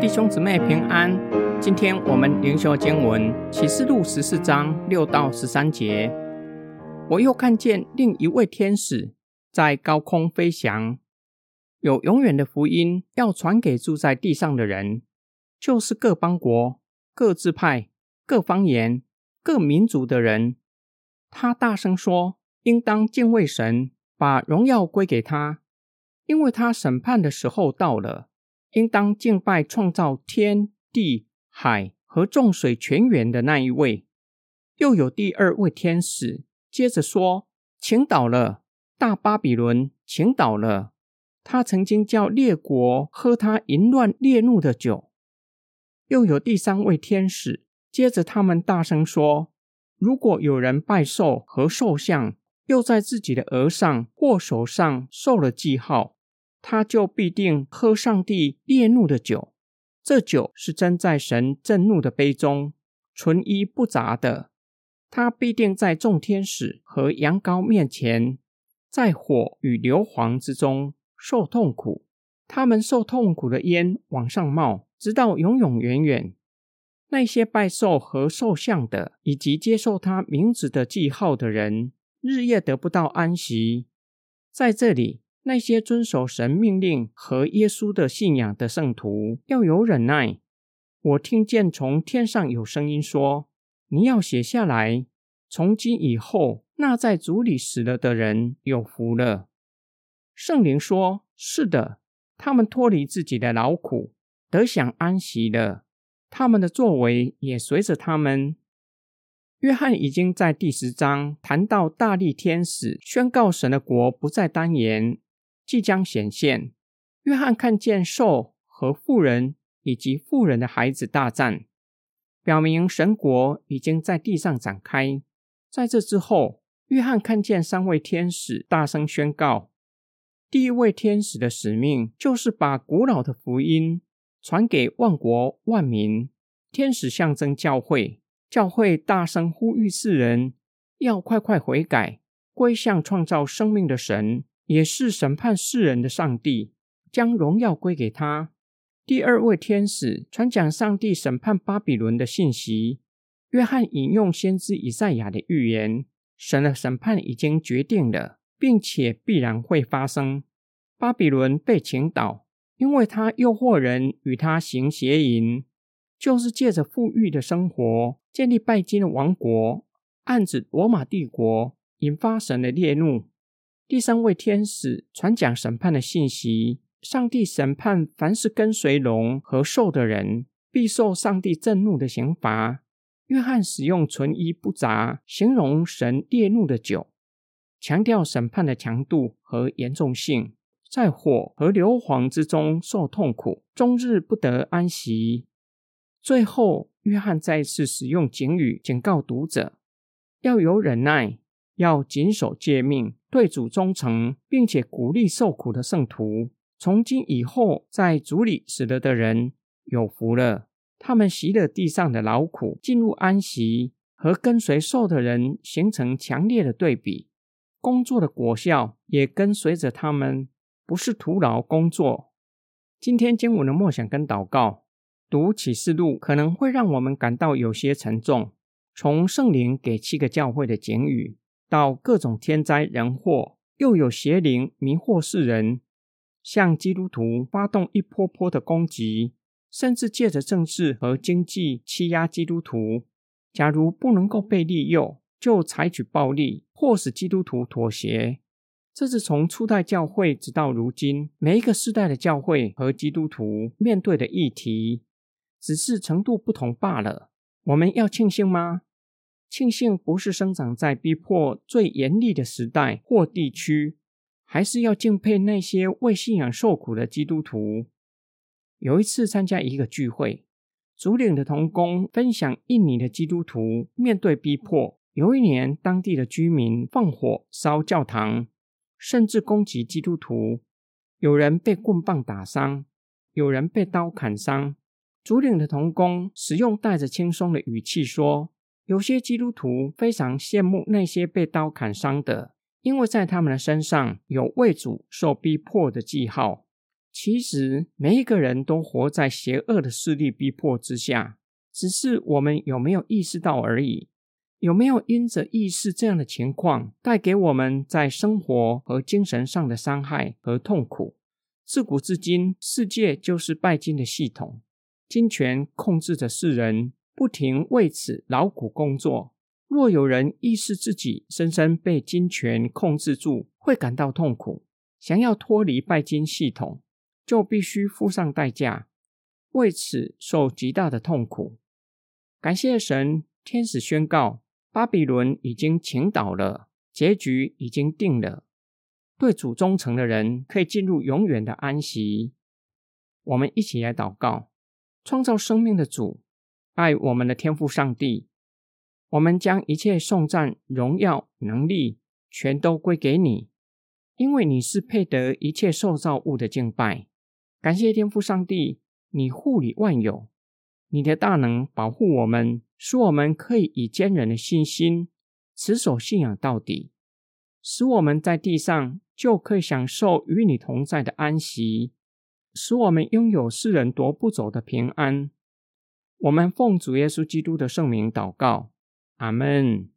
弟兄姊妹平安，今天我们灵修经文启示录十四章六到十三节。我又看见另一位天使在高空飞翔，有永远的福音要传给住在地上的人，就是各邦国、各支派、各方言、各民族的人。他大声说：“应当敬畏神，把荣耀归给他，因为他审判的时候到了。应当敬拜创造天地海和众水泉源的那一位。”又有第二位天使接着说：“请倒了，大巴比伦，请倒了。他曾经叫列国喝他淫乱烈怒的酒。”又有第三位天使接着他们大声说。如果有人拜寿和寿像，又在自己的额上或手上受了记号，他就必定喝上帝烈怒的酒。这酒是斟在神震怒的杯中，纯一不杂的。他必定在众天使和羊羔面前，在火与硫磺之中受痛苦。他们受痛苦的烟往上冒，直到永永远远。那些拜寿和受像的，以及接受他名字的记号的人，日夜得不到安息。在这里，那些遵守神命令和耶稣的信仰的圣徒要有忍耐。我听见从天上有声音说：“你要写下来，从今以后，那在主里死了的人有福了。”圣灵说：“是的，他们脱离自己的劳苦，得享安息了。”他们的作为也随着他们。约翰已经在第十章谈到大力天使宣告神的国不再单言，即将显现。约翰看见兽和妇人以及妇人的孩子大战，表明神国已经在地上展开。在这之后，约翰看见三位天使大声宣告：第一位天使的使命就是把古老的福音。传给万国万民，天使象征教会，教会大声呼吁世人要快快悔改，归向创造生命的神，也是审判世人的上帝，将荣耀归给他。第二位天使传讲上帝审判巴比伦的信息。约翰引用先知以赛亚的预言，神的审判已经决定了，并且必然会发生。巴比伦被倾倒。因为他诱惑人与他行邪淫，就是借着富裕的生活建立拜金的王国，暗指罗马帝国，引发神的烈怒。第三位天使传讲审判的信息，上帝审判凡是跟随龙和兽的人，必受上帝震怒的刑罚。约翰使用纯一不杂形容神烈怒的酒，强调审判的强度和严重性。在火和硫磺之中受痛苦，终日不得安息。最后，约翰再次使用警语警告读者：要有忍耐，要谨守诫命，对主忠诚，并且鼓励受苦的圣徒。从今以后，在主里死了的人有福了。他们习了地上的劳苦，进入安息，和跟随受的人形成强烈的对比。工作的果效也跟随着他们。不是徒劳工作。今天经文的默想跟祷告，读启示录可能会让我们感到有些沉重。从圣灵给七个教会的警语，到各种天灾人祸，又有邪灵迷惑世人，向基督徒发动一波波的攻击，甚至借着政治和经济欺压基督徒。假如不能够被利诱，就采取暴力，迫使基督徒妥协。这是从初代教会直到如今，每一个世代的教会和基督徒面对的议题，只是程度不同罢了。我们要庆幸吗？庆幸不是生长在逼迫最严厉的时代或地区，还是要敬佩那些为信仰受苦的基督徒？有一次参加一个聚会，主领的童工分享印尼的基督徒面对逼迫，有一年当地的居民放火烧教堂。甚至攻击基督徒，有人被棍棒打伤，有人被刀砍伤。主领的童工使用带着轻松的语气说：“有些基督徒非常羡慕那些被刀砍伤的，因为在他们的身上有为主受逼迫的记号。其实每一个人都活在邪恶的势力逼迫之下，只是我们有没有意识到而已。有没有因着意识这样的情况，带给我们在生活和精神上的伤害和痛苦？自古至今，世界就是拜金的系统，金钱控制着世人，不停为此劳苦工作。若有人意识自己深深被金钱控制住，会感到痛苦，想要脱离拜金系统，就必须付上代价，为此受极大的痛苦。感谢神，天使宣告。巴比伦已经倾倒了，结局已经定了。对主忠诚的人可以进入永远的安息。我们一起来祷告：创造生命的主，爱我们的天父上帝，我们将一切颂赞、荣耀、能力全都归给你，因为你是配得一切受造物的敬拜。感谢天父上帝，你护理万有。你的大能保护我们，使我们可以以坚韧的信心持守信仰到底，使我们在地上就可以享受与你同在的安息，使我们拥有世人夺不走的平安。我们奉主耶稣基督的圣名祷告阿门。